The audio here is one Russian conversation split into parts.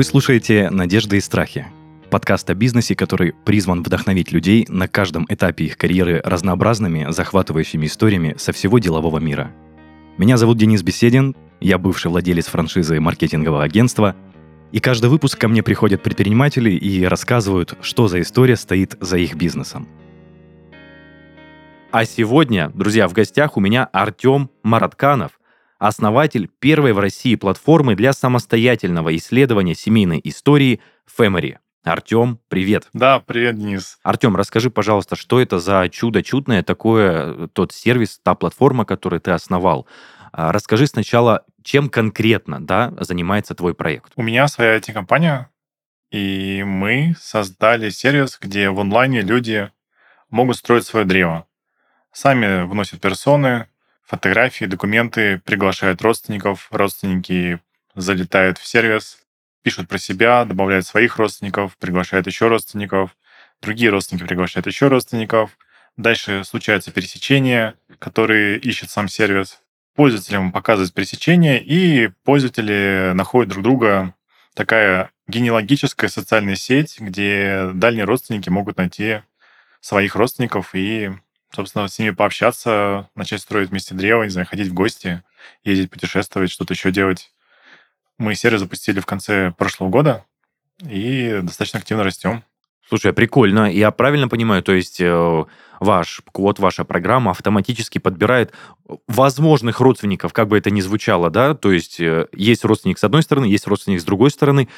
Вы слушаете «Надежды и страхи» — подкаст о бизнесе, который призван вдохновить людей на каждом этапе их карьеры разнообразными, захватывающими историями со всего делового мира. Меня зовут Денис Беседин, я бывший владелец франшизы маркетингового агентства, и каждый выпуск ко мне приходят предприниматели и рассказывают, что за история стоит за их бизнесом. А сегодня, друзья, в гостях у меня Артем Маратканов, основатель первой в России платформы для самостоятельного исследования семейной истории Family. Артем, привет. Да, привет, Денис. Артем, расскажи, пожалуйста, что это за чудо чудное такое, тот сервис, та платформа, которую ты основал. А, расскажи сначала, чем конкретно да, занимается твой проект. У меня своя IT-компания, и мы создали сервис, где в онлайне люди могут строить свое древо. Сами вносят персоны, фотографии, документы, приглашают родственников, родственники залетают в сервис, пишут про себя, добавляют своих родственников, приглашают еще родственников, другие родственники приглашают еще родственников. Дальше случаются пересечения, которые ищет сам сервис. Пользователям показывают пересечения, и пользователи находят друг друга. Такая генеалогическая социальная сеть, где дальние родственники могут найти своих родственников и собственно, с ними пообщаться, начать строить вместе древо, не знаю, ходить в гости, ездить, путешествовать, что-то еще делать. Мы сервис запустили в конце прошлого года и достаточно активно растем. Слушай, прикольно. Я правильно понимаю, то есть э, ваш код, ваша программа автоматически подбирает возможных родственников, как бы это ни звучало, да? То есть э, есть родственник с одной стороны, есть родственник с другой стороны.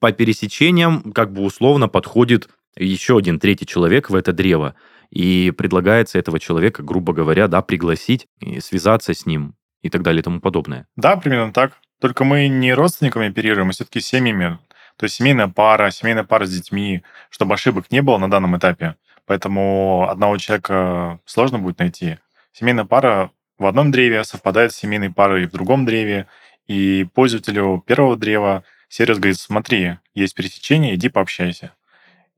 По пересечениям как бы условно подходит еще один третий человек в это древо и предлагается этого человека, грубо говоря, да, пригласить, и связаться с ним и так далее и тому подобное. Да, примерно так. Только мы не родственниками оперируем, а все-таки семьями. То есть семейная пара, семейная пара с детьми, чтобы ошибок не было на данном этапе. Поэтому одного человека сложно будет найти. Семейная пара в одном древе совпадает с семейной парой в другом древе, и пользователю первого древа сервис говорит, смотри, есть пересечение, иди пообщайся.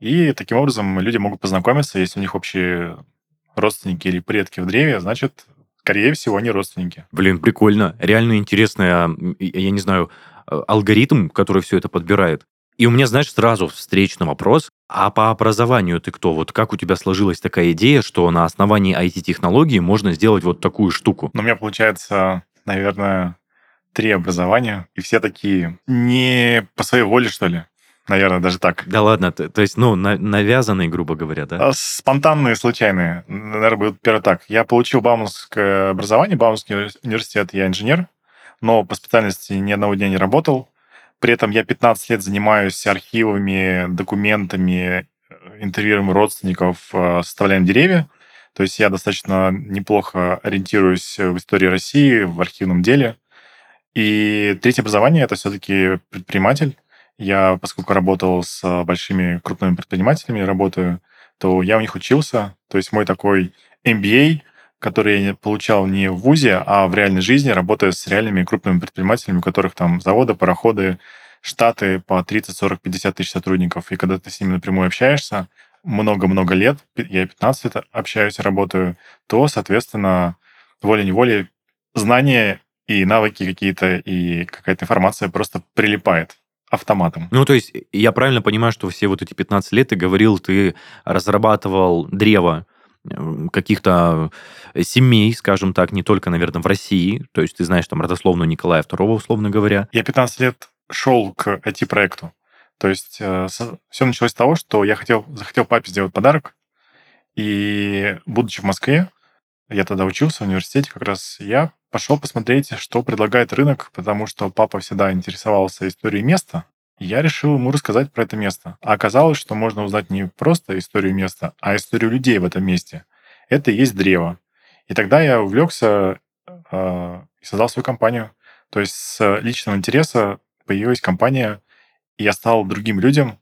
И таким образом люди могут познакомиться, если у них общие родственники или предки в древе, значит, скорее всего, они родственники. Блин, прикольно. Реально интересный, я не знаю, а, алгоритм, который все это подбирает. И у меня, знаешь, сразу встречный вопрос. А по образованию ты кто? Вот как у тебя сложилась такая идея, что на основании IT-технологии можно сделать вот такую штуку? Ну, у меня получается, наверное, три образования, и все такие не по своей воле, что ли. Наверное, даже так. Да ладно, то, то есть, ну, на, навязанные, грубо говоря, да? А, спонтанные, случайные. Наверное, будет первое так. Я получил Бауманское образование, Бауманский университет, я инженер, но по специальности ни одного дня не работал. При этом я 15 лет занимаюсь архивами, документами, интервьюем родственников, э, составляем деревья. То есть я достаточно неплохо ориентируюсь в истории России, в архивном деле. И третье образование — это все-таки предприниматель. Я, поскольку работал с а, большими крупными предпринимателями, работаю, то я у них учился. То есть мой такой MBA, который я получал не в ВУЗе, а в реальной жизни, работая с реальными крупными предпринимателями, у которых там заводы, пароходы, штаты по 30, 40, 50 тысяч сотрудников. И когда ты с ними напрямую общаешься, много-много лет, я 15 лет общаюсь, работаю, то, соответственно, волей-неволей знания и навыки какие-то, и какая-то информация просто прилипает автоматом. Ну, то есть я правильно понимаю, что все вот эти 15 лет ты говорил, ты разрабатывал древо каких-то семей, скажем так, не только, наверное, в России. То есть ты знаешь там родословную Николая II, условно говоря. Я 15 лет шел к IT-проекту. То есть э, все началось с того, что я хотел, захотел папе сделать подарок. И будучи в Москве, я тогда учился в университете как раз, я пошел посмотреть, что предлагает рынок, потому что папа всегда интересовался историей места. Я решил ему рассказать про это место. А оказалось, что можно узнать не просто историю места, а историю людей в этом месте. Это и есть древо. И тогда я увлекся э, и создал свою компанию. То есть с личного интереса появилась компания, и я стал другим людям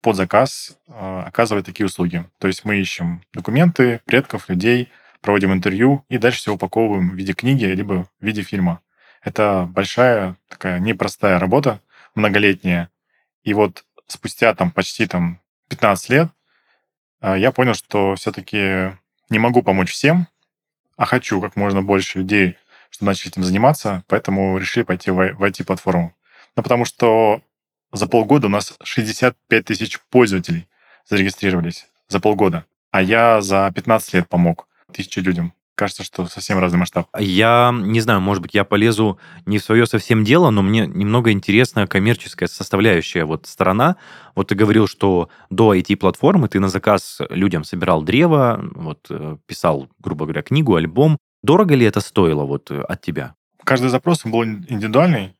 под заказ э, оказывать такие услуги. То есть мы ищем документы предков, людей, проводим интервью и дальше все упаковываем в виде книги либо в виде фильма. Это большая такая непростая работа, многолетняя. И вот спустя там почти там 15 лет а, я понял, что все-таки не могу помочь всем, а хочу как можно больше людей, чтобы начали этим заниматься, поэтому решили пойти в IT-платформу. Ну, потому что за полгода у нас 65 тысяч пользователей зарегистрировались за полгода. А я за 15 лет помог тысяче людям. Кажется, что совсем разный масштаб. Я не знаю, может быть, я полезу не в свое совсем дело, но мне немного интересна коммерческая составляющая вот сторона. Вот ты говорил, что до IT-платформы ты на заказ людям собирал древо, вот э, писал, грубо говоря, книгу, альбом. Дорого ли это стоило вот э, от тебя? Каждый запрос был индивидуальный,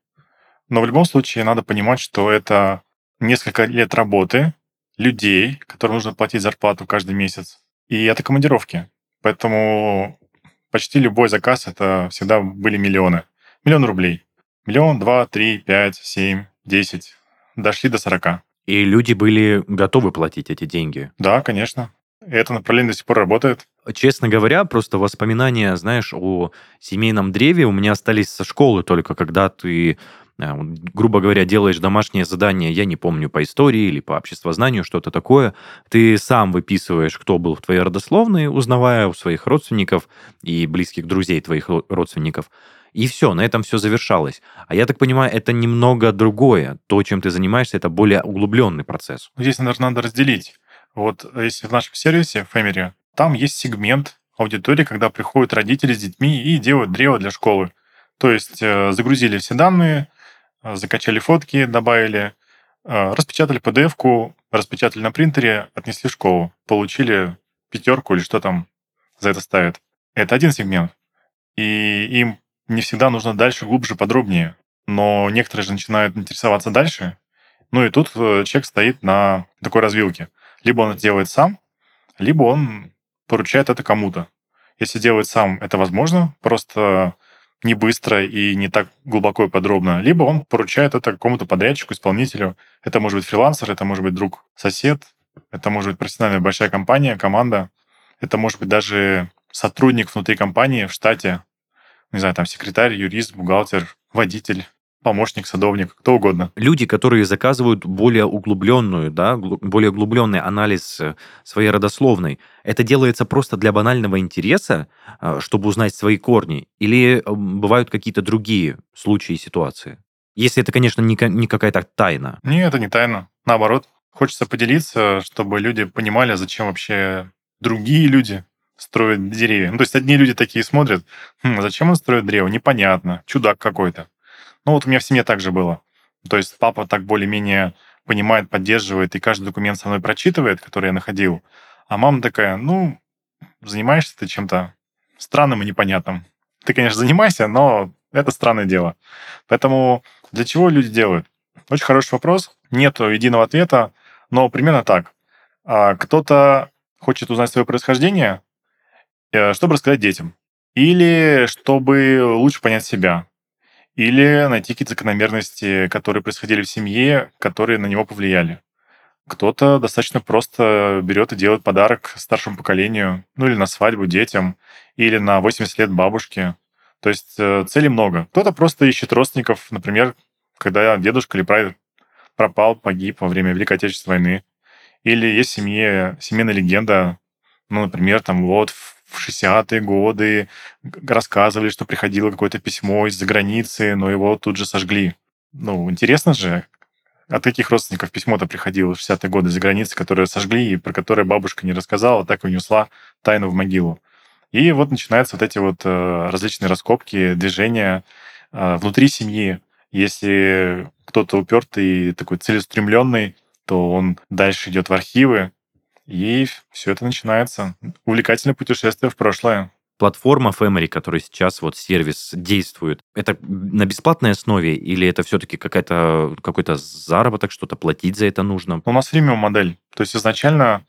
но в любом случае надо понимать, что это несколько лет работы, людей, которым нужно платить зарплату каждый месяц, и это командировки. Поэтому почти любой заказ это всегда были миллионы. Миллион рублей. Миллион, два, три, пять, семь, десять. Дошли до сорока. И люди были готовы платить эти деньги. Да, конечно. Это направление до сих пор работает. Честно говоря, просто воспоминания, знаешь, о семейном древе у меня остались со школы только, когда ты грубо говоря, делаешь домашнее задание, я не помню, по истории или по обществознанию, что-то такое, ты сам выписываешь, кто был в твоей родословной, узнавая у своих родственников и близких друзей твоих родственников, и все, на этом все завершалось. А я так понимаю, это немного другое. То, чем ты занимаешься, это более углубленный процесс. Здесь, наверное, надо разделить. Вот если в нашем сервисе, в Family, там есть сегмент аудитории, когда приходят родители с детьми и делают древо для школы. То есть э, загрузили все данные, а, закачали фотки, добавили, а, распечатали PDF-ку, распечатали на принтере, отнесли в школу, получили пятерку или что там за это ставят. Это один сегмент. И им не всегда нужно дальше, глубже, подробнее. Но некоторые же начинают интересоваться дальше. Ну и тут э, человек стоит на такой развилке. Либо он это делает сам, либо он поручает это кому-то. Если делает сам, это возможно. Просто не быстро и не так глубоко и подробно, либо он поручает это какому-то подрядчику, исполнителю. Это может быть фрилансер, это может быть друг, сосед, это может быть профессиональная большая компания, команда, это может быть даже сотрудник внутри компании в штате, не знаю, там секретарь, юрист, бухгалтер, водитель помощник, садовник, кто угодно. Люди, которые заказывают более углубленную, да, более углубленный анализ э, своей родословной, это делается просто для банального интереса, э, чтобы узнать свои корни, или э, бывают какие-то другие случаи и ситуации? Если это, конечно, не, не какая-то тайна. Нет, это не тайна. Наоборот, хочется поделиться, чтобы люди понимали, зачем вообще другие люди строят деревья. Ну, то есть одни люди такие смотрят, хм, зачем он строит древо, непонятно, чудак какой-то. Ну вот у меня в семье так же было. То есть папа так более-менее понимает, поддерживает и каждый документ со мной прочитывает, который я находил. А мама такая, ну, занимаешься ты чем-то странным и непонятным. Ты, конечно, занимайся, но это странное дело. Поэтому для чего люди делают? Очень хороший вопрос. Нет единого ответа, но примерно так. А, кто-то хочет узнать свое происхождение, э, чтобы рассказать детям. Или чтобы лучше понять себя или найти какие-то закономерности, которые происходили в семье, которые на него повлияли. Кто-то достаточно просто берет и делает подарок старшему поколению, ну или на свадьбу детям, или на 80 лет бабушке. То есть э, целей много. Кто-то просто ищет родственников, например, когда дедушка или прадед пропал, погиб во время Великой Отечественной войны. Или есть в семье семейная легенда, ну, например, там вот в 60-е годы рассказывали, что приходило какое-то письмо из-за границы, но его тут же сожгли. Ну, интересно же, от каких родственников письмо-то приходило в 60-е годы из-за границы, которые сожгли, и про которое бабушка не рассказала, так и унесла тайну в могилу. И вот начинаются вот эти вот э, различные раскопки, движения э, внутри семьи. Если кто-то упертый, такой целеустремленный, то он дальше идет в архивы, и все это начинается. Увлекательное путешествие в прошлое. Платформа Femery, которая сейчас вот сервис действует, это на бесплатной основе или это все-таки какая-то какой-то заработок, что-то платить за это нужно? У нас фримиум модель. То есть изначально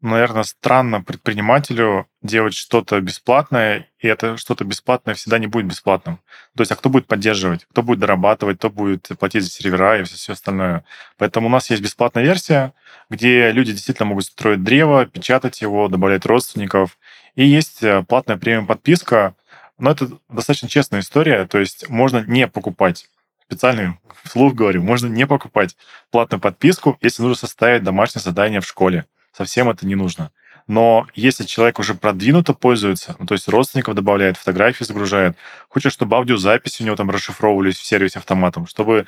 наверное, странно предпринимателю делать что-то бесплатное, и это что-то бесплатное всегда не будет бесплатным. То есть, а кто будет поддерживать, кто будет дорабатывать, кто будет платить за сервера и все, все остальное. Поэтому у нас есть бесплатная версия, где люди действительно могут строить древо, печатать его, добавлять родственников. И есть э, платная премиум-подписка, но это достаточно честная история, то есть можно не покупать специальный вслух говорю, можно не покупать платную подписку, если нужно составить домашнее задание в школе совсем это не нужно. Но если человек уже продвинуто пользуется, ну, то есть родственников добавляет, фотографии загружает, хочет, чтобы аудиозаписи у него там расшифровывались в сервисе автоматом, чтобы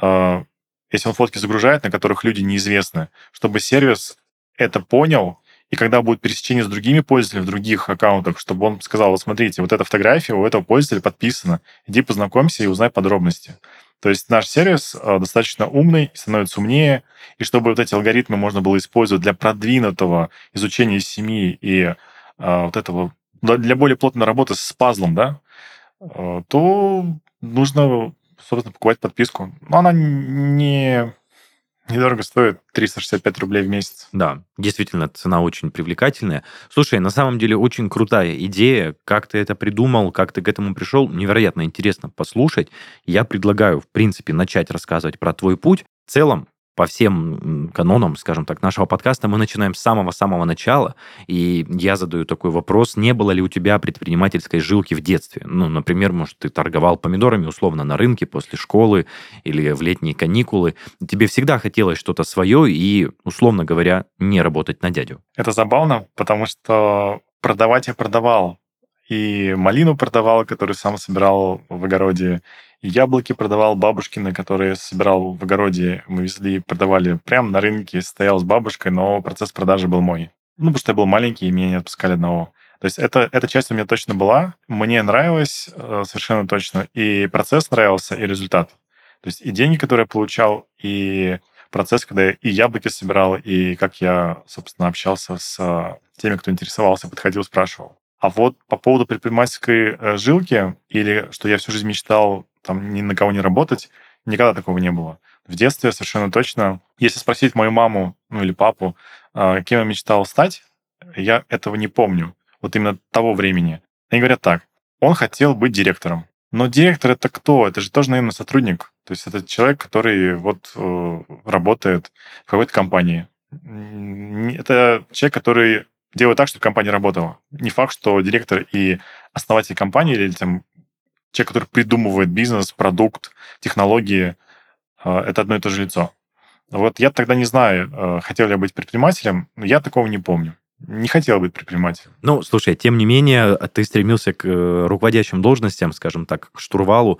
э, если он фотки загружает, на которых люди неизвестны, чтобы сервис это понял, и когда будет пересечение с другими пользователями в других аккаунтах, чтобы он сказал, вот смотрите, вот эта фотография у этого пользователя подписана, иди познакомься и узнай подробности. То есть наш сервис э, достаточно умный, становится умнее, и чтобы вот эти алгоритмы можно было использовать для продвинутого изучения семьи и э, вот этого, для более плотной работы с пазлом, да, э, то нужно, собственно, покупать подписку. Но она не Недорого стоит 365 рублей в месяц. Да, действительно, цена очень привлекательная. Слушай, на самом деле очень крутая идея. Как ты это придумал, как ты к этому пришел, невероятно интересно послушать. Я предлагаю, в принципе, начать рассказывать про твой путь. В целом, по всем канонам, скажем так, нашего подкаста мы начинаем с самого-самого начала, и я задаю такой вопрос, не было ли у тебя предпринимательской жилки в детстве? Ну, например, может, ты торговал помидорами условно на рынке после школы или в летние каникулы. Тебе всегда хотелось что-то свое и, условно говоря, не работать на дядю. Это забавно, потому что продавать я продавал. И малину продавал, которую сам собирал в огороде, Яблоки продавал бабушкины, которые собирал в огороде. Мы везли, продавали прямо на рынке. Стоял с бабушкой, но процесс продажи был мой. Ну, потому что я был маленький, и меня не отпускали одного. То есть это, эта часть у меня точно была. Мне нравилось э, совершенно точно. И процесс нравился, и результат. То есть и деньги, которые я получал, и процесс, когда я и яблоки собирал, и как я, собственно, общался с э, теми, кто интересовался, подходил, спрашивал. А вот по поводу предпринимательской э, жилки, или что я всю жизнь мечтал там ни на кого не работать. Никогда такого не было. В детстве совершенно точно. Если спросить мою маму, ну или папу, а, кем я мечтал стать, я этого не помню. Вот именно того времени. Они говорят так. Он хотел быть директором. Но директор это кто? Это же тоже, наверное, сотрудник. То есть это человек, который вот э, работает в какой-то компании. Это человек, который делает так, чтобы компания работала. Не факт, что директор и основатель компании или там человек, который придумывает бизнес, продукт, технологии, э, это одно и то же лицо. Вот я тогда не знаю, э, хотел ли я быть предпринимателем, но я такого не помню. Не хотел быть предпринимателем. Ну, слушай, тем не менее, ты стремился к э, руководящим должностям, скажем так, к штурвалу,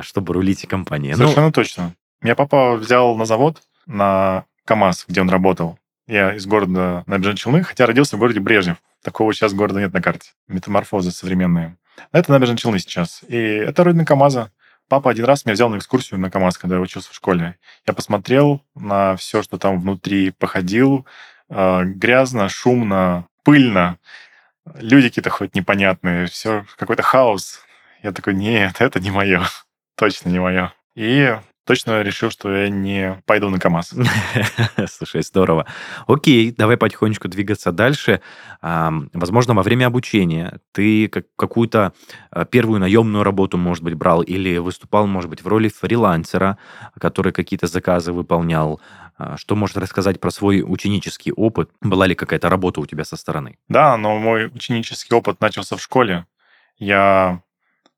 чтобы рулить компанией. Ну, Совершенно ну... точно. Меня папа взял на завод, на КАМАЗ, где он работал. Я из города Набережные Челны, хотя родился в городе Брежнев. Такого сейчас города нет на карте. Метаморфозы современные. Это набережные Челны сейчас. И это родина КАМАЗа. Папа один раз меня взял на экскурсию на КАМАЗ, когда я учился в школе. Я посмотрел на все, что там внутри, походил. Э, грязно, шумно, пыльно. Люди какие-то хоть непонятные. Все, какой-то хаос. Я такой, нет, это не мое. Точно не мое. И точно решил, что я не пойду на КАМАЗ. Слушай, здорово. Окей, давай потихонечку двигаться дальше. Возможно, во время обучения ты какую-то а, первую наемную работу, может быть, брал или выступал, может быть, в роли фрилансера, который какие-то заказы выполнял. А, что может рассказать про свой ученический опыт? Была ли какая-то работа у тебя со стороны? Да, но мой ученический опыт начался в школе. Я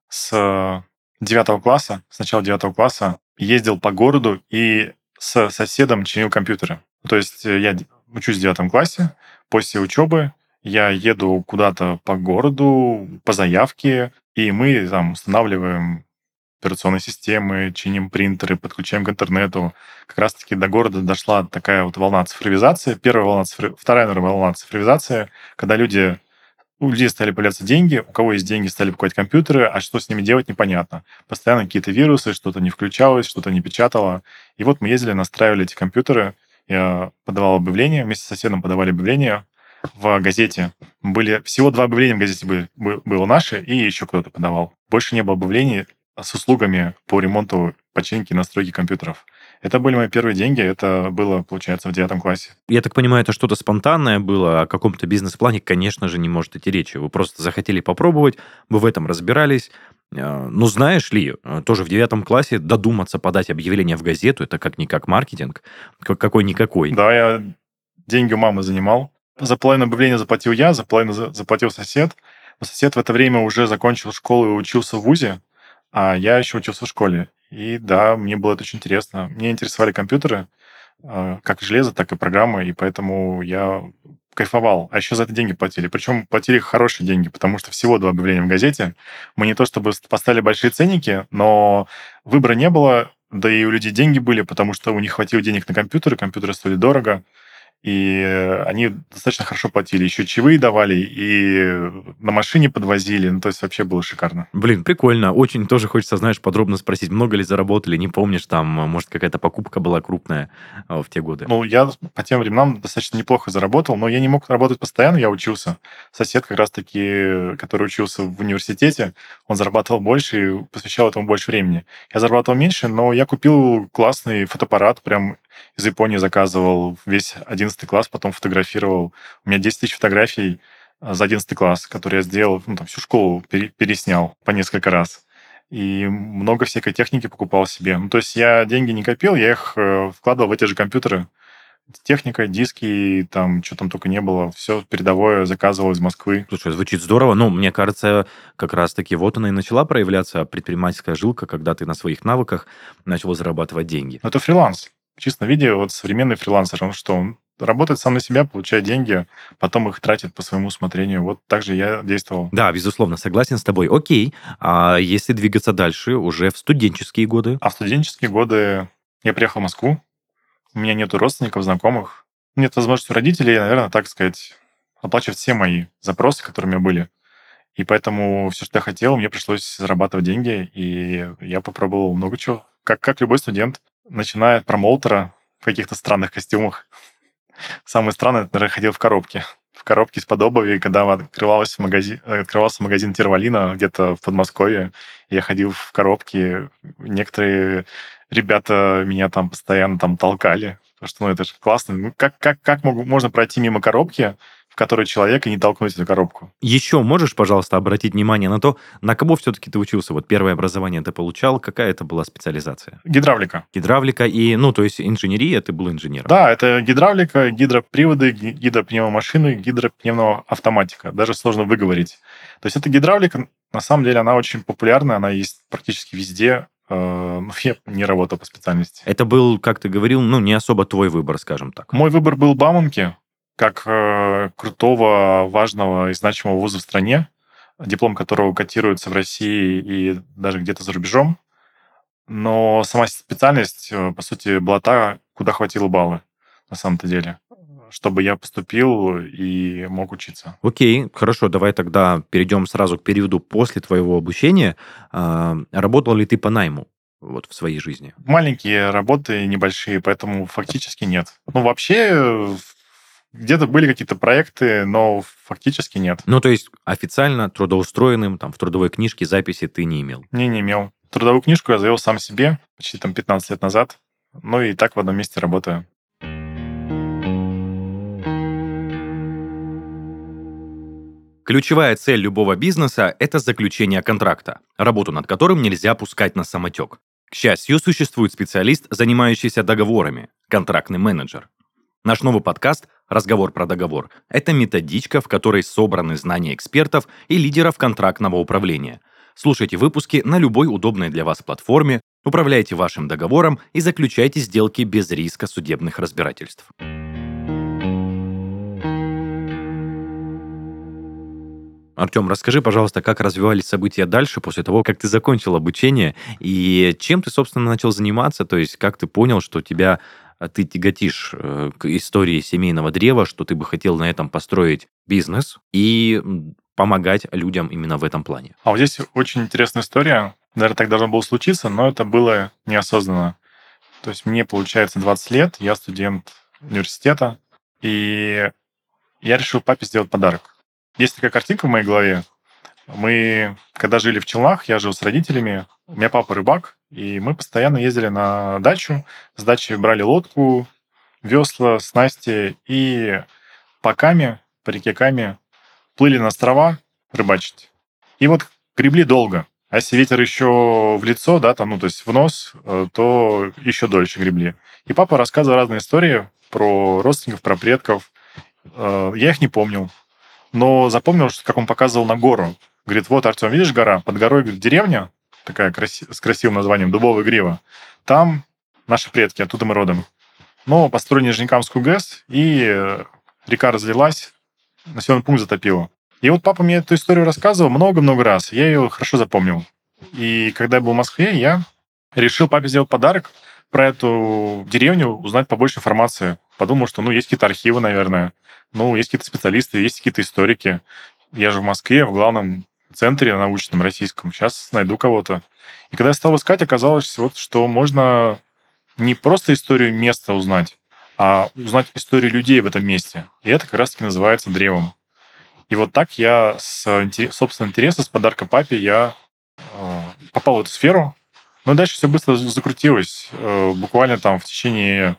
с девятого класса, с начала девятого класса ездил по городу и с соседом чинил компьютеры. То есть э, я учусь в девятом классе, после учебы я еду куда-то по городу по заявке, и мы там устанавливаем операционные системы, чиним принтеры, подключаем к интернету. Как раз-таки до города дошла такая вот волна цифровизации. Первая волна, цифри... вторая наверное, волна цифровизации, когда люди у людей стали появляться деньги, у кого есть деньги, стали покупать компьютеры, а что с ними делать, непонятно. Постоянно какие-то вирусы, что-то не включалось, что-то не печатало. И вот мы ездили, настраивали эти компьютеры, я подавал объявление, вместе с соседом подавали объявление в газете. Были всего два объявления в газете были, было наше, и еще кто-то подавал. Больше не было объявлений с услугами по ремонту, починки и настройки компьютеров. Это были мои первые деньги, это было, получается, в девятом классе. Я так понимаю, это что-то спонтанное было, о каком-то бизнес-плане, конечно же, не может идти речи. Вы просто захотели попробовать, вы в этом разбирались. Э, ну, знаешь ли, э, тоже в девятом классе додуматься подать объявление в газету, это как-никак маркетинг, какой-никакой. Да, я деньги у мамы занимал. За половину объявления заплатил я, за половину заплатил сосед. Но сосед в это время уже закончил школу и учился в ВУЗе, а я еще учился в школе. И да, мне было это очень интересно. Мне интересовали компьютеры, а, как железо, так и программы, и поэтому я кайфовал. А еще за это деньги платили. Причем платили хорошие деньги, потому что всего два объявления в газете. Мы не то чтобы поставили большие ценники, но выбора не было. да и у людей деньги были, потому что у них хватило денег на компьютеры, компьютеры стоили дорого, и они достаточно хорошо платили. Еще чаевые давали, и на машине подвозили. Ну, то есть вообще было шикарно. Блин, прикольно. Очень тоже хочется, знаешь, подробно спросить, много ли заработали, не помнишь, там, может, какая-то покупка была крупная э, в те годы? Ну, я по тем временам достаточно неплохо заработал, но я не мог работать постоянно, я учился. Сосед как раз-таки, который учился в университете, он зарабатывал больше и посвящал этому больше времени. Я зарабатывал меньше, но я купил классный фотоаппарат, прям из Японии заказывал весь 11 класс, потом фотографировал. У меня 10 тысяч фотографий а, за 11 класс, которые я сделал, ну, там, всю школу переснял по несколько раз. И много всякой техники покупал себе. Ну, то есть я деньги не копил, я их э, вкладывал в эти же компьютеры. Техника, диски, там, что там только не было. Все передовое заказывал из Москвы. Слушай, звучит здорово. Ну, мне кажется, как раз-таки вот она и начала проявляться предпринимательская жилка, когда ты на своих навыках начал зарабатывать деньги. Но это фриланс в чистом виде вот современный фрилансер, он что, он работает сам на себя, получает деньги, потом их тратит по своему усмотрению. Вот так же я действовал. Да, безусловно, согласен с тобой. Окей, а если двигаться дальше, уже в студенческие годы? А в студенческие годы я приехал в Москву, у меня нету родственников, знакомых, нет возможности у родителей, наверное, так сказать, оплачивать все мои запросы, которые у меня были. И поэтому все, что я хотел, мне пришлось зарабатывать деньги, и я попробовал много чего, как, как любой студент начиная от промоутера в каких-то странных костюмах. Самое странное, наверное, ходил в коробке. В коробке из-под обуви, когда открывался магазин, открывался магазин Тервалина где-то в Подмосковье, я ходил в коробке. Некоторые ребята меня там постоянно там толкали. Потому что, ну, это же классно. Ну, как, как, как можно пройти мимо коробки, в человек и не толкнуть эту коробку. Еще можешь, пожалуйста, обратить внимание на то, на кого все-таки ты учился? Вот первое образование ты получал, какая это была специализация? Гидравлика. Гидравлика и, ну, то есть инженерия, ты был инженером. Да, это гидравлика, гидроприводы, гидропневмомашины, гидропневмоавтоматика. Даже сложно выговорить. То есть это гидравлика, на самом деле, она очень популярна, она есть практически везде, э, но я не работал по специальности. Это был, как ты говорил, ну, не особо твой выбор, скажем так. Мой выбор был Бауманки как э, крутого, важного и значимого вуза в стране, диплом которого котируется в России и даже где-то за рубежом. Но сама специальность, э, по сути, была та, куда хватило баллы на самом-то деле чтобы я поступил и мог учиться. Окей, хорошо, давай тогда перейдем сразу к периоду после твоего обучения. А, работал ли ты по найму? вот в своей жизни? Маленькие работы, небольшие, поэтому фактически нет. Ну, вообще, где-то были какие-то проекты, но фактически нет. Ну, то есть официально трудоустроенным, там, в трудовой книжке записи ты не имел? Не, не имел. Трудовую книжку я завел сам себе почти там 15 лет назад. Ну и так в одном месте работаю. Ключевая цель любого бизнеса – это заключение контракта, работу над которым нельзя пускать на самотек. К счастью, существует специалист, занимающийся договорами – контрактный менеджер. Наш новый подкаст «Разговор про договор» — это методичка, в которой собраны знания экспертов и лидеров контрактного управления. Слушайте выпуски на любой удобной для вас платформе, управляйте вашим договором и заключайте сделки без риска судебных разбирательств. Артем, расскажи, пожалуйста, как развивались события дальше после того, как ты закончил обучение, и чем ты, собственно, начал заниматься, то есть как ты понял, что тебя а ты тяготишь э, к истории семейного древа, что ты бы хотел на этом построить бизнес и помогать людям именно в этом плане. А вот здесь очень интересная история. Наверное, так должно было случиться, но это было неосознанно. То есть мне, получается, 20 лет, я студент университета, и я решил папе сделать подарок. Есть такая картинка в моей голове. Мы, когда жили в Челнах, я жил с родителями, у меня папа рыбак, и мы постоянно ездили на дачу, с дачи брали лодку, весла, снасти и по Каме, по реке Каме плыли на острова рыбачить. И вот гребли долго. А если ветер еще в лицо, да, там, ну, то есть в нос, э, то еще дольше гребли. И папа рассказывал разные истории про родственников, про предков. Э, я их не помнил. Но запомнил, что как он показывал на гору. Говорит, вот, Артем, видишь гора? Под горой говорит, деревня, такая краси... с красивым названием Дубовая грива. Там наши предки, оттуда мы родом. Но построили Нижнекамскую ГЭС, и э, река разлилась, населенный пункт затопило. И вот папа мне эту историю рассказывал много-много раз. Я ее хорошо запомнил. И когда я был в Москве, я Решил папе сделать подарок, про эту деревню узнать побольше информации. Подумал, что, ну, есть какие-то архивы, наверное, ну, есть какие-то специалисты, есть какие-то историки. Я же в Москве, в главном центре научном российском. Сейчас найду кого-то. И когда я стал искать, оказалось, вот, что можно не просто историю места узнать, а узнать историю людей в этом месте. И это как раз-таки называется древом. И вот так я с собственного интереса, с подарка папе, я э, попал в эту сферу, ну, дальше все быстро закрутилось. Э, буквально там в течение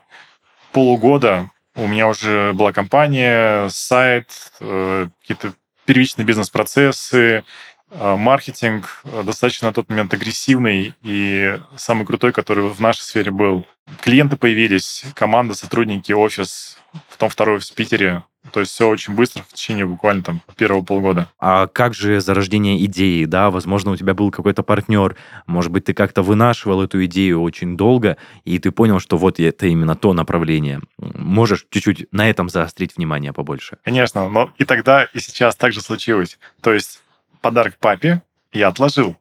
полугода у меня уже была компания, сайт, э, какие-то первичные бизнес-процессы, э, маркетинг достаточно на тот момент агрессивный и самый крутой, который в нашей сфере был. Клиенты появились, команда, сотрудники, офис, потом второй в Питере. То есть все очень быстро, в течение буквально там первого полгода. А как же зарождение идеи, да? Возможно, у тебя был какой-то партнер, может быть, ты как-то вынашивал эту идею очень долго, и ты понял, что вот это именно то направление. Можешь чуть-чуть на этом заострить внимание побольше? Конечно, но и тогда, и сейчас так же случилось. То есть подарок папе я отложил.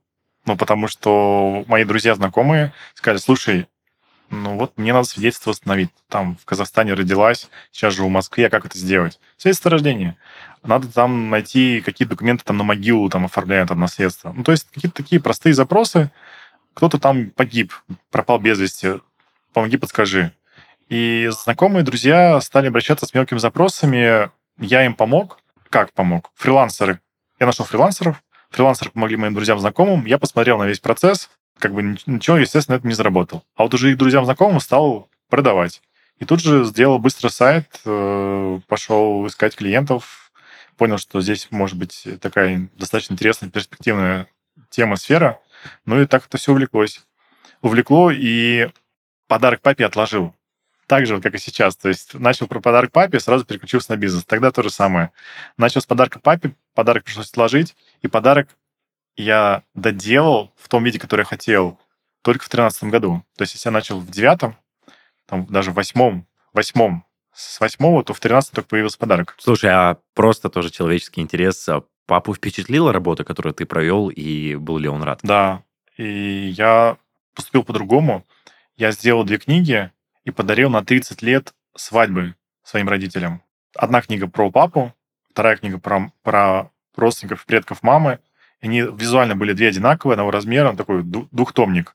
Ну, потому что мои друзья, знакомые сказали, слушай, ну вот мне надо свидетельство восстановить. Там в Казахстане родилась, сейчас живу в Москве, а как это сделать? Свидетельство рождения. Надо там найти какие документы там на могилу там оформляют от наследства. Ну, то есть какие-то такие простые запросы. Кто-то там погиб, пропал без вести. Помоги, подскажи. И знакомые, друзья стали обращаться с мелкими запросами. Я им помог. Как помог? Фрилансеры. Я нашел фрилансеров. Фрилансеры помогли моим друзьям, знакомым. Я посмотрел на весь процесс, как бы ничего, естественно, это не заработал. А вот уже их друзьям, знакомым стал продавать. И тут же сделал быстро сайт, э, пошел искать клиентов, понял, что здесь может быть такая достаточно интересная, перспективная тема, сфера. Ну и так это все увлеклось. Увлекло и подарок папе отложил. Так же, как и сейчас. То есть начал про подарок папе, сразу переключился на бизнес. Тогда то же самое. Начал с подарка папе, подарок пришлось отложить, и подарок я доделал в том виде, который я хотел, только в тринадцатом году. То есть, если я начал в девятом, там даже в восьмом, восьмом, с восьмого, то в тринадцатом только появился подарок. Слушай, а просто тоже человеческий интерес. А папу впечатлила работа, которую ты провел, и был ли он рад? Да. И я поступил по-другому. Я сделал две книги и подарил на 30 лет свадьбы своим родителям. Одна книга про папу, вторая книга про, про родственников и предков мамы, они визуально были две одинаковые, одного размера, такой двухтомник.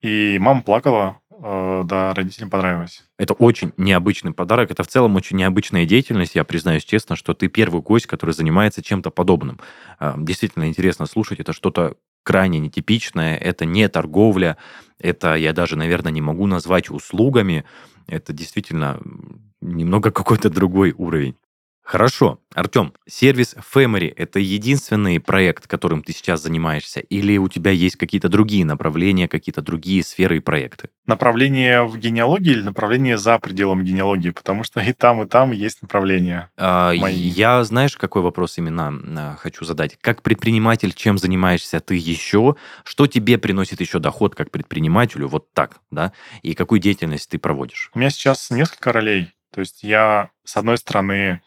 И мама плакала, э, да, родителям понравилось. Это очень необычный подарок. Это в целом очень необычная деятельность. Я признаюсь честно, что ты первый гость, который занимается чем-то подобным. Э, действительно интересно слушать. Это что-то крайне нетипичное. Это не торговля. Это я даже, наверное, не могу назвать услугами. Это действительно немного какой-то другой уровень. Хорошо. Артем, сервис Family – это единственный проект, которым ты сейчас занимаешься, или у тебя есть какие-то другие направления, какие-то другие сферы и проекты? Направление в генеалогии или направление за пределом генеалогии? Потому что и там, и там есть направления. А, я, знаешь, какой вопрос именно а, хочу задать? Как предприниматель, чем занимаешься ты еще? Что тебе приносит еще доход как предпринимателю? Вот так, да? И какую деятельность ты проводишь? У меня сейчас несколько ролей. То есть я, с одной стороны,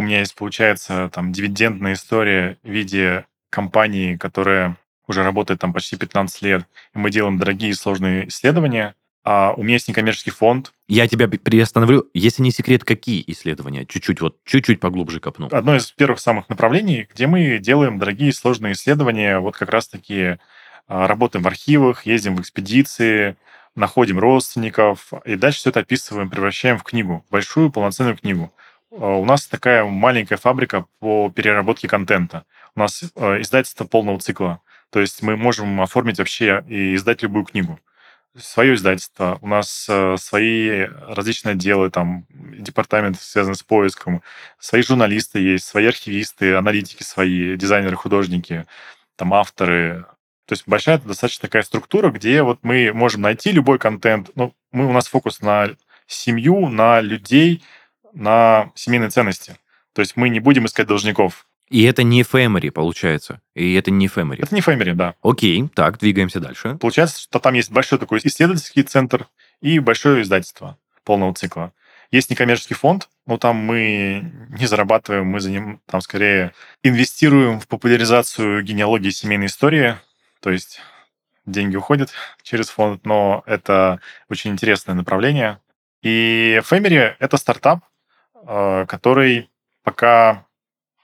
у меня есть, получается, там дивидендная история в виде компании, которая уже работает там почти 15 лет, и мы делаем дорогие и сложные исследования. А у меня есть некоммерческий фонд. Я тебя приостановлю. Если не секрет, какие исследования? Чуть-чуть, вот чуть-чуть поглубже копну. Одно из первых самых направлений, где мы делаем дорогие и сложные исследования, вот как раз-таки а, работаем в архивах, ездим в экспедиции, находим родственников, и дальше все это описываем, превращаем в книгу, большую полноценную книгу. А, у нас такая маленькая фабрика по переработке контента. У нас э, издательство полного цикла. То есть мы можем оформить вообще и издать любую книгу. Свое издательство. У нас э, свои различные отделы, там, департамент, связанный с поиском. Свои журналисты есть, свои архивисты, аналитики свои, дизайнеры, художники, там, авторы. То есть большая достаточно такая структура, где вот мы можем найти любой контент. Ну, мы, у нас фокус на семью, на людей, на семейные ценности. То есть мы не будем искать должников. И это не Фэмери, получается. И это не Фэмери. Это не Фэмери, да. Окей, так, двигаемся дальше. Получается, что там есть большой такой исследовательский центр и большое издательство полного цикла. Есть некоммерческий фонд, но там мы не зарабатываем, мы за ним там скорее инвестируем в популяризацию генеалогии семейной истории. То есть деньги уходят через фонд, но это очень интересное направление. И Фэмери — это стартап, который пока,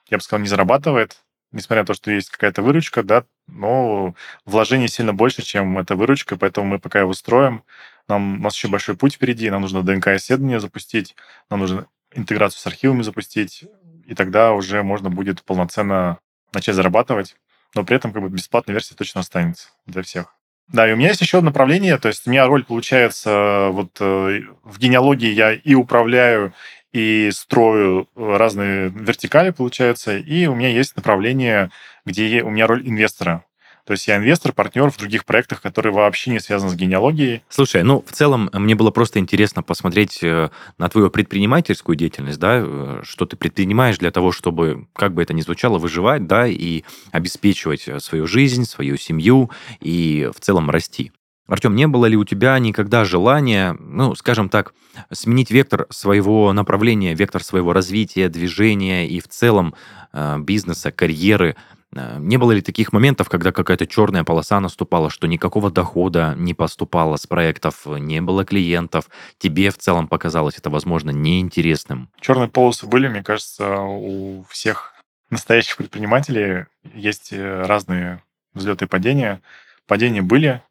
я бы сказал, не зарабатывает, несмотря на то, что есть какая-то выручка, да, но вложений сильно больше, чем эта выручка, поэтому мы пока его строим. Нам, у нас еще большой путь впереди, нам нужно ДНК-исследование запустить, нам нужно интеграцию с архивами запустить, и тогда уже можно будет полноценно начать зарабатывать, но при этом как бы бесплатная версия точно останется для всех. Да, и у меня есть еще одно направление, то есть у меня роль получается вот э, в генеалогии я и управляю, и строю разные вертикали, получается, и у меня есть направление, где у меня роль инвестора. То есть я инвестор, партнер в других проектах, которые вообще не связаны с генеалогией. Слушай, ну, в целом, мне было просто интересно посмотреть э, на твою предпринимательскую деятельность, да, э, что ты предпринимаешь для того, чтобы, как бы это ни звучало, выживать, да, и обеспечивать э, свою жизнь, свою семью и в целом расти. Артем, не было ли у тебя никогда желания, ну, скажем так, сменить вектор своего направления, вектор своего развития, движения и в целом э, бизнеса, карьеры Э, не было ли таких моментов, когда какая-то черная полоса наступала, что никакого дохода не поступало с проектов, не было клиентов, тебе в целом показалось это, возможно, неинтересным? Черные полосы были, мне кажется, у всех настоящих предпринимателей есть э, разные взлеты и падения. Падения были,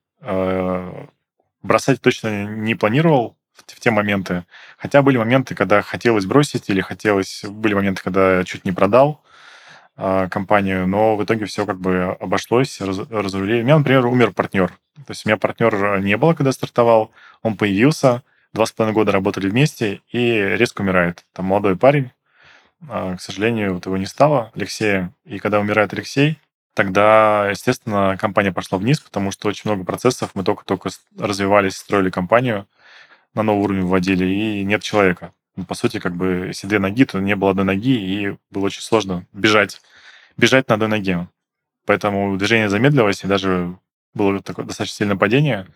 бросать точно не планировал в те моменты. Хотя были моменты, когда хотелось бросить, или хотелось... Были моменты, когда чуть не продал. А, компанию, но в итоге все как бы обошлось, раз, разрулили. У меня, например, умер партнер. То есть у меня партнер не было, когда стартовал, он появился, два с половиной года работали вместе и резко умирает. Там молодой парень, к сожалению, вот его не стало, Алексея. И когда умирает Алексей, тогда, естественно, компания пошла вниз, потому что очень много процессов, мы только-только развивались, строили компанию, на новый уровень вводили, и нет человека ну, по сути, как бы, если две ноги, то не было одной ноги, и было очень сложно бежать, бежать на одной ноге. Поэтому движение замедлилось, и даже было такое достаточно сильное падение.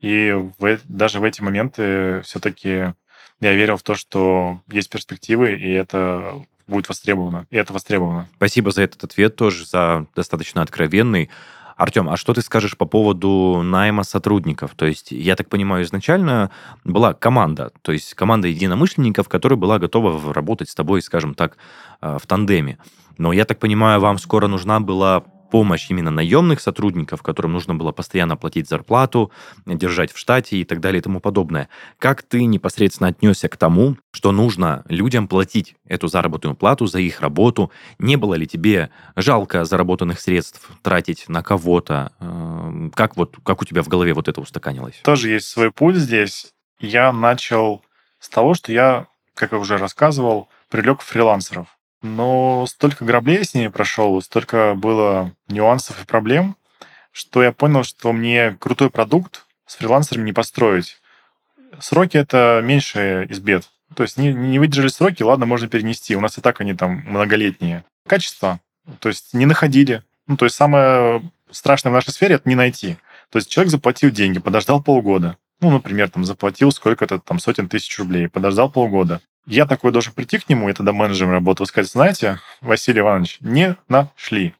И в, даже в эти моменты все-таки я верил в то, что есть перспективы, и это будет востребовано. И это востребовано. Спасибо за этот ответ тоже, за достаточно откровенный. Артем, а что ты скажешь по поводу найма сотрудников? То есть, я так понимаю, изначально была команда, то есть команда единомышленников, которая была готова работать с тобой, скажем так, э, в тандеме. Но я так понимаю, вам скоро нужна была помощь именно наемных сотрудников, которым нужно было постоянно платить зарплату, держать в штате и так далее и тому подобное. Как ты непосредственно отнесся к тому, что нужно людям платить эту заработную плату за их работу? Не было ли тебе жалко заработанных средств тратить на кого-то? Эм, как, вот, как у тебя в голове вот это устаканилось? Тоже есть свой путь здесь. Я начал с того, что я, как я уже рассказывал, прилег фрилансеров. Но столько граблей с ними прошел, столько было нюансов и проблем, что я понял, что мне крутой продукт с фрилансерами не построить. Сроки — это меньше из бед. То есть не, не выдержали сроки, ладно, можно перенести. У нас и так они там многолетние. Качество. То есть не находили. Ну, то есть самое страшное в нашей сфере — это не найти. То есть человек заплатил деньги, подождал полгода. Ну, например, там заплатил сколько-то там сотен тысяч рублей, подождал полгода. Я такой должен прийти к нему, я тогда менеджером работал, сказать, знаете, Василий Иванович, не нашли.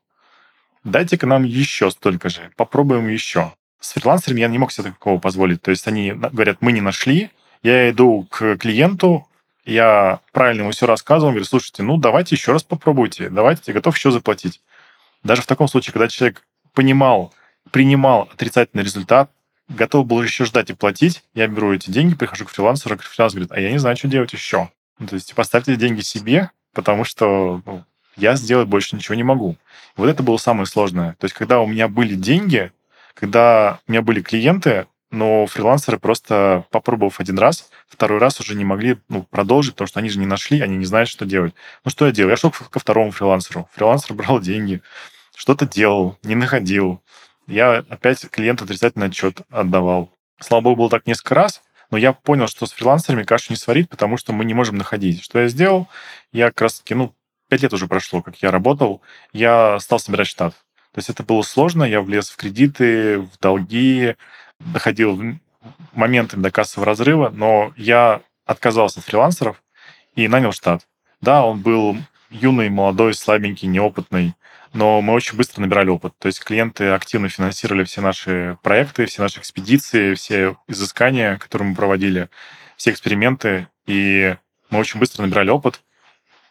Дайте-ка нам еще столько же, попробуем еще. С фрилансерами я не мог себе такого позволить. То есть они говорят, мы не нашли, я иду к клиенту, я правильно ему все рассказывал, говорю, слушайте, ну давайте еще раз попробуйте, давайте, я готов еще заплатить. Даже в таком случае, когда человек понимал, принимал отрицательный результат, готов был еще ждать и платить, я беру эти деньги, прихожу к фрилансеру, фрилансер говорит, а я не знаю, что делать еще. Ну, то есть поставьте деньги себе, потому что ну, я сделать больше ничего не могу. Вот это было самое сложное. То есть когда у меня были деньги, когда у меня были клиенты, но фрилансеры просто, попробовав один раз, второй раз уже не могли ну, продолжить, потому что они же не нашли, они не знают, что делать. Ну, что я делал? Я шел ко второму фрилансеру. Фрилансер брал деньги, что-то делал, не находил. Я опять клиенту отрицательный отчет отдавал. Слава богу, было так несколько раз, но я понял, что с фрилансерами кашу не сварить, потому что мы не можем находить. Что я сделал? Я как раз-таки, ну, пять лет уже прошло, как я работал, я стал собирать штат. То есть это было сложно, я влез в кредиты, в долги, доходил моментами до кассового разрыва, но я отказался от фрилансеров и нанял штат. Да, он был юный, молодой, слабенький, неопытный, но мы очень быстро набирали опыт. То есть клиенты активно финансировали все наши проекты, все наши экспедиции, все изыскания, которые мы проводили, все эксперименты, и мы очень быстро набирали опыт.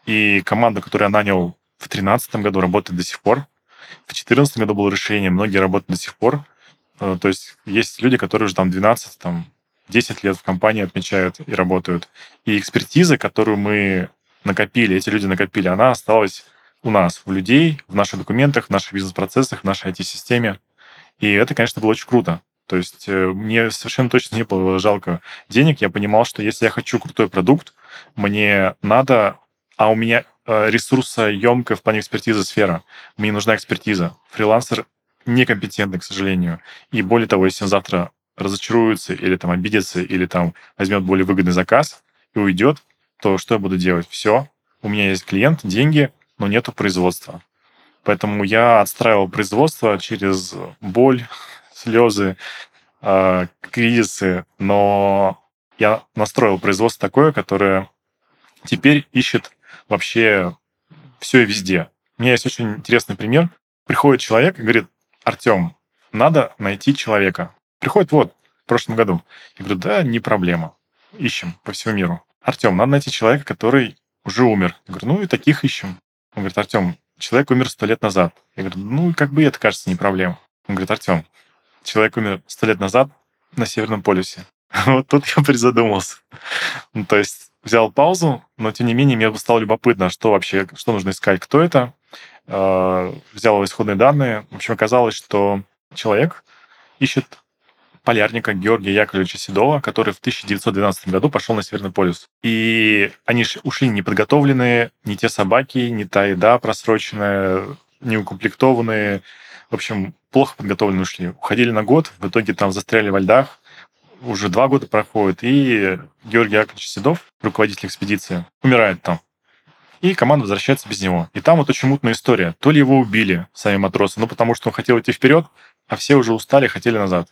И команда, которую я нанял в 2013 году, работает до сих пор. В 2014 году было решение, многие работают до сих пор. Э, то есть есть люди, которые уже там 12, там, 10 лет в компании отмечают и работают. И экспертиза, которую мы накопили, эти люди накопили, она осталась у нас, у людей, в наших документах, в наших бизнес-процессах, в нашей IT-системе. И это, конечно, было очень круто. То есть э, мне совершенно точно не было жалко денег. Я понимал, что если я хочу крутой продукт, мне надо... А у меня э, ресурсоемкая в плане экспертизы сфера. Мне нужна экспертиза. Фрилансер некомпетентный, к сожалению. И более того, если он завтра разочаруется или там обидится, или там возьмет более выгодный заказ и уйдет, то что я буду делать? Все, у меня есть клиент, деньги, но нету производства. Поэтому я отстраивал производство через боль, слезы, э, кризисы, но я настроил производство такое, которое теперь ищет вообще все и везде. У меня есть очень интересный пример. Приходит человек и говорит, Артем, надо найти человека. Приходит вот, в прошлом году. Я говорю, да, не проблема. Ищем по всему миру. Артем, надо найти человека, который уже умер. Я говорю, ну и таких ищем. Он говорит, Артем, человек умер сто лет назад. Я говорю, ну, как бы это кажется не проблема. Он говорит, Артем, человек умер сто лет назад на Северном полюсе. Вот тут я призадумался. Ну, то есть взял паузу, но тем не менее мне стало любопытно, что вообще, что нужно искать, кто это. Э, взял исходные данные. В общем, оказалось, что человек ищет полярника Георгия Яковлевича Седова, который в 1912 году пошел на Северный полюс. И они ушли неподготовленные, не те собаки, не та еда просроченная, не укомплектованные. В общем, плохо подготовленные ушли. Уходили на год, в итоге там застряли во льдах. Уже два года проходит, и Георгий Яковлевич Седов, руководитель экспедиции, умирает там. И команда возвращается без него. И там вот очень мутная история. То ли его убили, сами матросы, ну потому что он хотел идти вперед, а все уже устали, хотели назад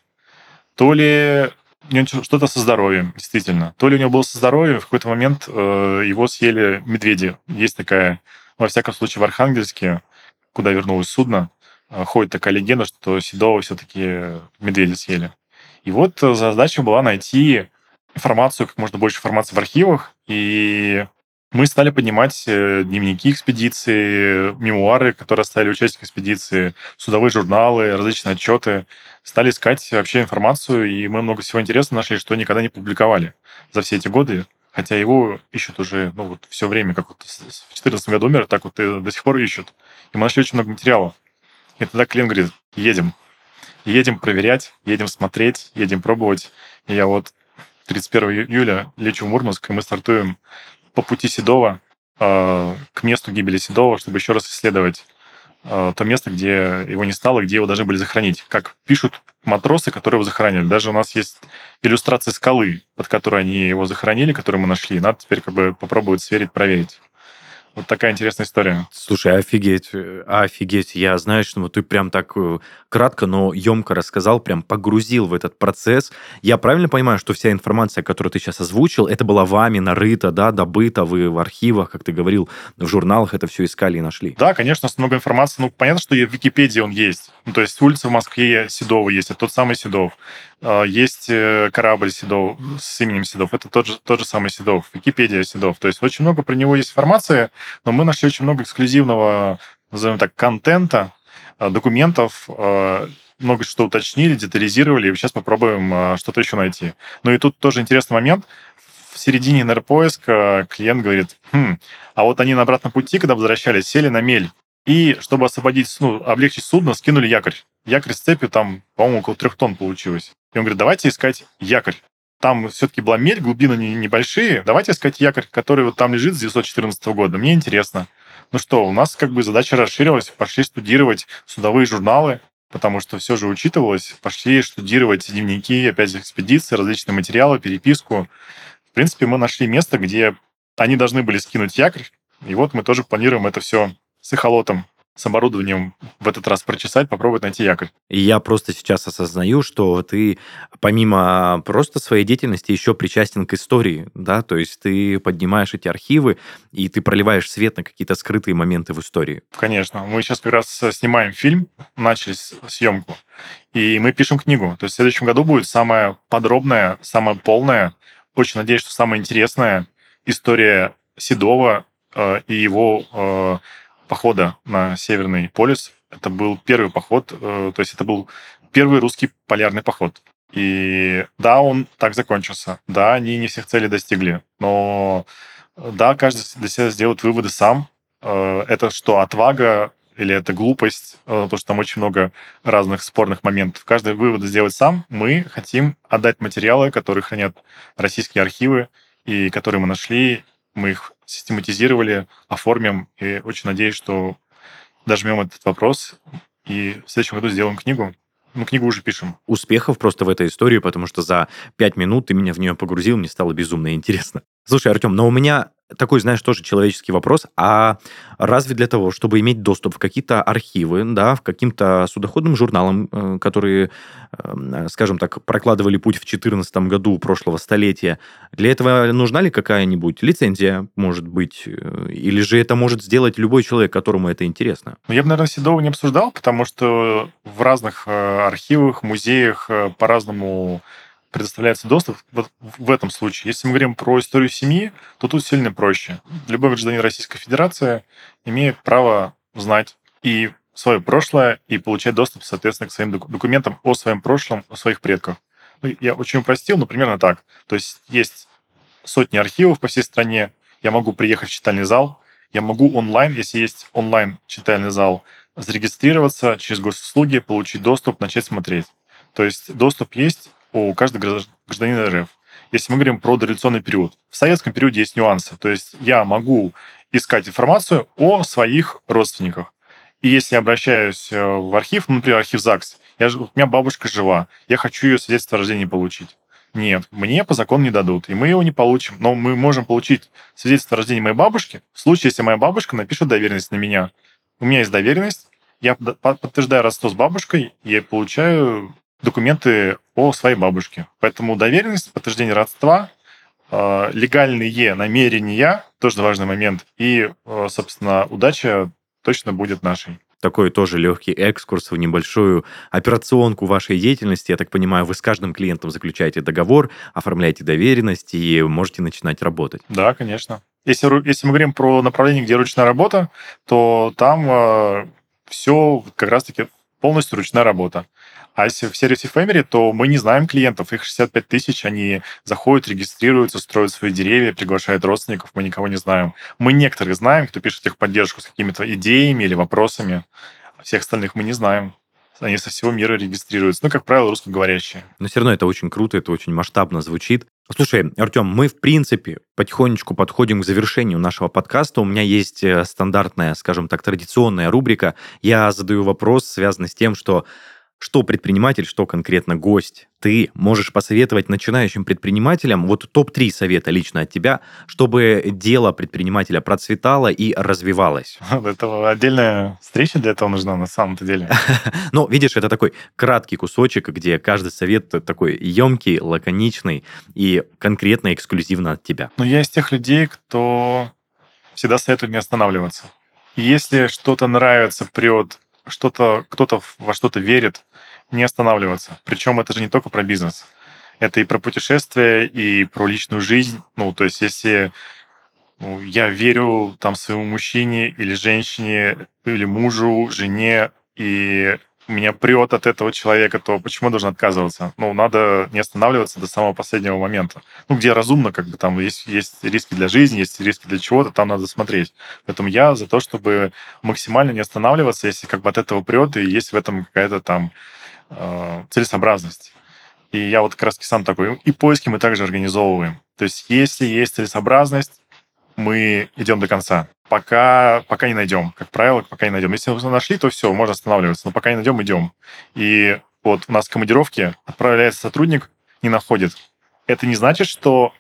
то ли у него что-то со здоровьем, действительно. То ли у него было со здоровьем, в какой-то момент э, его съели медведи. Есть такая, во всяком случае, в Архангельске, куда вернулось судно, э, ходит такая легенда, что Седова все-таки медведи съели. И вот задача была найти информацию, как можно больше информации в архивах, и мы стали поднимать э, дневники экспедиции, мемуары, которые оставили участники экспедиции, судовые журналы, различные отчеты. Стали искать вообще информацию, и мы много всего интересного нашли, что никогда не публиковали за все эти годы. Хотя его ищут уже ну, вот все время, как вот в 2014 году умер, так вот и до сих пор ищут. И мы нашли очень много материала. И тогда клиент говорит, едем. Едем проверять, едем смотреть, едем пробовать. И я вот 31 июля лечу в Мурманск, и мы стартуем по пути Седова э, к месту гибели Седова, чтобы еще раз исследовать э, то место, где его не стало, где его должны были захоронить. Как пишут матросы, которые его захоронили. Даже у нас есть иллюстрация скалы, под которой они его захоронили, которую мы нашли. Надо теперь как бы попробовать сверить, проверить. Вот такая интересная история. Слушай, офигеть, э, офигеть. Я знаю, что ты прям так э, кратко, но емко рассказал, прям погрузил в этот процесс. Я правильно понимаю, что вся информация, которую ты сейчас озвучил, это была вами нарыта, да, добыта, вы в архивах, как ты говорил, в журналах это все искали и нашли? Да, конечно, много информации. Ну, понятно, что в Википедии он есть. Ну, то есть улица в Москве Седова есть, это тот самый Седов. А, есть э, корабль Седов с именем Седов, это тот же, тот же самый Седов. Википедия Седов. То есть очень много про него есть информации, но мы нашли очень много эксклюзивного, назовем так, контента, а, документов, а, много что уточнили, детализировали, и сейчас попробуем что-то еще найти. Ну и тут тоже интересный момент. В середине нейропоиска клиент говорит, хм, а вот они на обратном пути, когда возвращались, сели на мель и чтобы освободить, ну, облегчить судно, скинули якорь. Якорь с цепью там, по-моему, около трех тонн получилось. И он говорит, давайте искать якорь. Там все-таки была мель, глубины небольшие. Давайте искать якорь, который вот там лежит с 1914 года. Мне интересно. Ну что, у нас как бы задача расширилась. Пошли студировать судовые журналы, потому что все же учитывалось. Пошли студировать дневники, опять экспедиции, различные материалы, переписку. В принципе, мы нашли место, где они должны были скинуть якорь. И вот мы тоже планируем это все с эхолотом с оборудованием в этот раз прочесать, попробовать найти якорь. И я просто сейчас осознаю, что ты помимо просто своей деятельности еще причастен к истории, да, то есть ты поднимаешь эти архивы, и ты проливаешь свет на какие-то скрытые моменты в истории. Конечно. Мы сейчас как раз снимаем фильм, начали съемку, и мы пишем книгу. То есть в следующем году будет самая подробная, самая полная, очень надеюсь, что самая интересная история Седова э, и его э, похода на Северный полюс. Это был первый поход, э, то есть это был первый русский полярный поход. И да, он так закончился. Да, они не всех целей достигли. Но да, каждый для себя сделает выводы сам. Э, это что, отвага или это глупость, э, потому что там очень много разных спорных моментов. Каждый вывод сделать сам. Мы хотим отдать материалы, которые хранят российские архивы, и которые мы нашли, мы их систематизировали, оформим, и очень надеюсь, что дожмем этот вопрос, и в следующем году сделаем книгу. Мы книгу уже пишем. Успехов просто в этой истории, потому что за пять минут ты меня в нее погрузил, мне стало безумно интересно. Слушай, Артем, но у меня такой, знаешь, тоже человеческий вопрос. А разве для того, чтобы иметь доступ в какие-то архивы, да, в каким-то судоходным журналам, э, которые, эм, скажем так, прокладывали путь в 2014 году прошлого столетия, для этого нужна ли какая-нибудь лицензия, может быть? Э, или же это может сделать любой человек, которому это интересно? Ну, я бы, наверное, Седова не обсуждал, потому что в разных э, архивах, музеях по-разному предоставляется доступ вот в этом случае. Если мы говорим про историю семьи, то тут сильно проще. Любой гражданин Российской Федерации имеет право знать и свое прошлое, и получать доступ, соответственно, к своим документам о своем прошлом, о своих предках. Ну, я очень упростил, но примерно так. То есть есть сотни архивов по всей стране, я могу приехать в читальный зал, я могу онлайн, если есть онлайн читальный зал, зарегистрироваться через госуслуги, получить доступ, начать смотреть. То есть доступ есть, у каждого гражданина РФ. Если мы говорим про дореволюционный период, в советском периоде есть нюансы. То есть я могу искать информацию о своих родственниках. И если я обращаюсь э, в архив, ну, например, архив ЗАГС, я, у меня бабушка жива, я хочу ее свидетельство о рождении получить. Нет, мне по закону не дадут, и мы его не получим. Но мы можем получить свидетельство о рождении моей бабушки в случае, если моя бабушка напишет доверенность на меня. У меня есть доверенность, я подтверждаю родство с бабушкой, я получаю документы о своей бабушке. Поэтому доверенность, подтверждение родства, э, легальные намерения, тоже важный момент, и, э, собственно, удача точно будет нашей такой тоже легкий экскурс в небольшую операционку вашей деятельности. Я так понимаю, вы с каждым клиентом заключаете договор, оформляете доверенность и можете начинать работать. Да, конечно. Если, если мы говорим про направление, где ручная работа, то там э, все как раз-таки полностью ручная работа. А если в сервисе Family, то мы не знаем клиентов. Их 65 тысяч, они заходят, регистрируются, строят свои деревья, приглашают родственников, мы никого не знаем. Мы некоторых знаем, кто пишет техподдержку с какими-то идеями или вопросами. Всех остальных мы не знаем. Они со всего мира регистрируются. Ну, как правило, русскоговорящие. Но все равно это очень круто, это очень масштабно звучит. Слушай, Артем, мы, в принципе, потихонечку подходим к завершению нашего подкаста. У меня есть э, стандартная, скажем так, традиционная рубрика. Я задаю вопрос, связанный с тем, что что предприниматель, что конкретно гость, ты можешь посоветовать начинающим предпринимателям, вот топ-3 совета лично от тебя, чтобы дело предпринимателя процветало и развивалось? Этого отдельная встреча для этого нужна на самом-то деле. Ну, видишь, это такой краткий кусочек, где каждый совет такой емкий, лаконичный и конкретно эксклюзивно от тебя. Ну, я из тех людей, кто всегда советует не останавливаться. Если что-то нравится, прет, что-то, кто-то во что-то верит, не останавливаться. Причем это же не только про бизнес. Это и про путешествия, и про личную жизнь. Ну, то есть, если ну, я верю там своему мужчине или женщине, или мужу, жене, и меня прет от этого человека, то почему я должен отказываться? Ну, надо не останавливаться до самого последнего момента. Ну, где разумно, как бы там есть, есть риски для жизни, есть риски для чего-то, там надо смотреть. Поэтому я за то, чтобы максимально не останавливаться, если как бы от этого прет, и есть в этом какая-то там э, целесообразность. И я вот как раз сам такой. И поиски мы также организовываем. То есть если есть целесообразность, мы идем до конца. Пока, пока не найдем. Как правило, пока не найдем. Если мы нашли, то все, можно останавливаться. Но пока не найдем, идем. И вот у нас в командировке отправляется сотрудник, не находит. Это не значит, что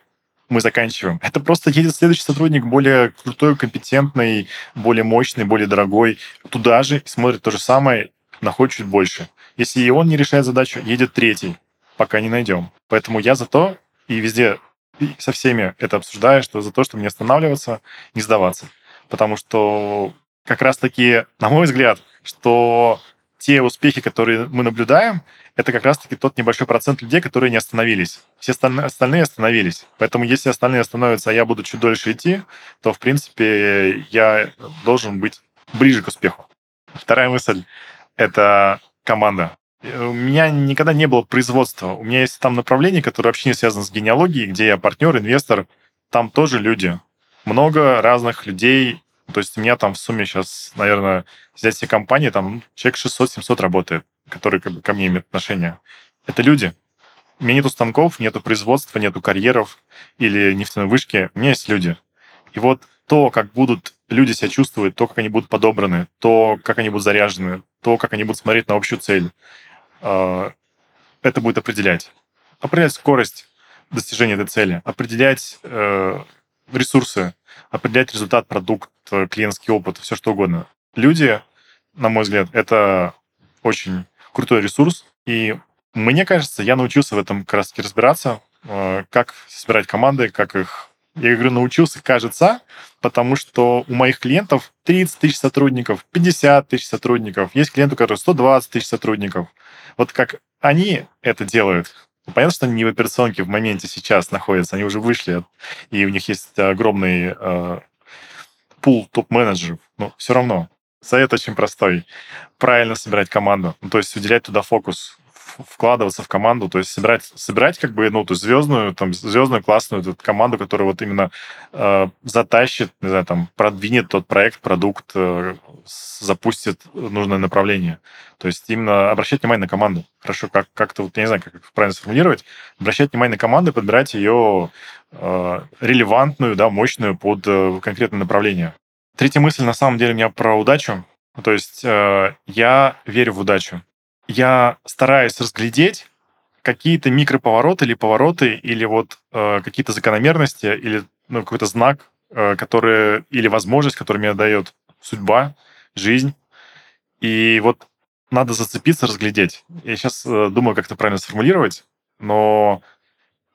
мы заканчиваем. Это просто едет следующий сотрудник, более крутой, компетентный, более мощный, более дорогой, туда же, смотрит то же самое, находит чуть больше. Если и он не решает задачу, едет третий, пока не найдем. Поэтому я за то, и везде и со всеми это обсуждаю, что за то, чтобы не останавливаться, не сдаваться. Потому что как раз-таки, на мой взгляд, что те успехи, которые мы наблюдаем, это как раз-таки тот небольшой процент людей, которые не остановились. Все остальные остановились. Поэтому если остальные остановятся, а я буду чуть дольше идти, то, в принципе, я должен быть ближе к успеху. Вторая мысль — это команда. У меня никогда не было производства. У меня есть там направление, которое вообще не связано с генеалогией, где я партнер, инвестор. Там тоже люди. Много разных людей. То есть у меня там в сумме сейчас, наверное, взять все компании, там человек 600-700 работает которые как бы, ко мне имеют отношение, это люди. У меня нету станков, нету производства, нету карьеров или нефтяной вышки. У меня есть люди. И вот то, как будут люди себя чувствовать, то, как они будут подобраны, то, как они будут заряжены, то, как они будут смотреть на общую цель, э, это будет определять. Определять скорость достижения этой цели, определять э, ресурсы, определять результат, продукт, клиентский опыт, все что угодно. Люди, на мой взгляд, это очень крутой ресурс. И мне кажется, я научился в этом как раз разбираться, э, как собирать команды, как их... Я говорю, научился, кажется, потому что у моих клиентов 30 тысяч сотрудников, 50 тысяч сотрудников. Есть клиенты, у которых 120 тысяч сотрудников. Вот как они это делают, Понятно, что они не в операционке в моменте сейчас находятся, они уже вышли, и у них есть огромный э, пул топ-менеджеров, но все равно Совет очень простой. Правильно собирать команду. Ну, то есть уделять туда фокус, вкладываться в команду, то есть собирать, собирать как бы, ну, то есть звездную, там, звездную классную эту команду, которая вот именно э, затащит, не знаю, там, продвинет тот проект, продукт, э, запустит нужное направление. То есть именно обращать внимание на команду. Хорошо, как, как-то, вот, я не знаю, как правильно сформулировать, обращать внимание на команду и подбирать ее э, релевантную, да, мощную под э, конкретное направление. Третья мысль на самом деле у меня про удачу. То есть э, я верю в удачу. Я стараюсь разглядеть какие-то микроповороты или повороты, или вот э, какие-то закономерности, или ну, какой-то знак, э, который, или возможность, которую мне дает судьба, жизнь. И вот надо зацепиться, разглядеть. Я сейчас э, думаю, как это правильно сформулировать, но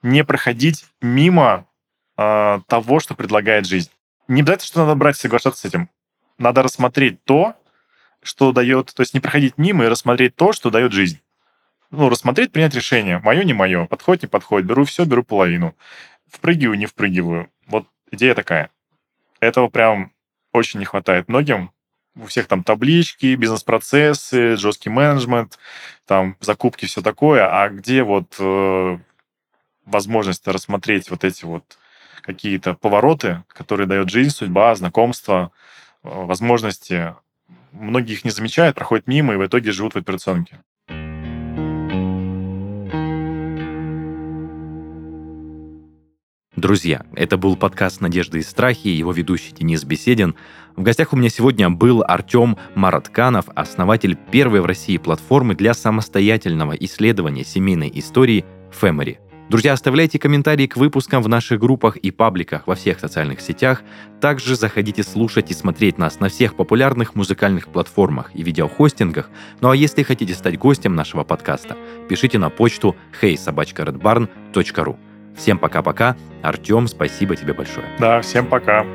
не проходить мимо э, того, что предлагает жизнь не обязательно, что надо брать и соглашаться с этим. Надо рассмотреть то, что дает, то есть не проходить мимо и рассмотреть то, что дает жизнь. Ну, рассмотреть, принять решение. Мое, не мое. Подходит, не подходит. Беру все, беру половину. Впрыгиваю, не впрыгиваю. Вот идея такая. Этого прям очень не хватает многим. У всех там таблички, бизнес-процессы, жесткий менеджмент, там закупки, все такое. А где вот э, возможность рассмотреть вот эти вот какие-то повороты, которые дает жизнь, судьба, знакомства, э, возможности. Многие их не замечают, проходят мимо и в итоге живут в операционке. Друзья, это был подкаст «Надежды и страхи» его ведущий Денис Беседин. В гостях у меня сегодня был Артем Маратканов, основатель первой в России платформы для самостоятельного исследования семейной истории Family. Друзья, оставляйте комментарии к выпускам в наших группах и пабликах во всех социальных сетях. Также заходите слушать и смотреть нас на всех популярных музыкальных платформах и видеохостингах. Ну а если хотите стать гостем нашего подкаста, пишите на почту heysobachkaredbarn.ru. Всем пока-пока. Артем, спасибо тебе большое. Да, всем пока.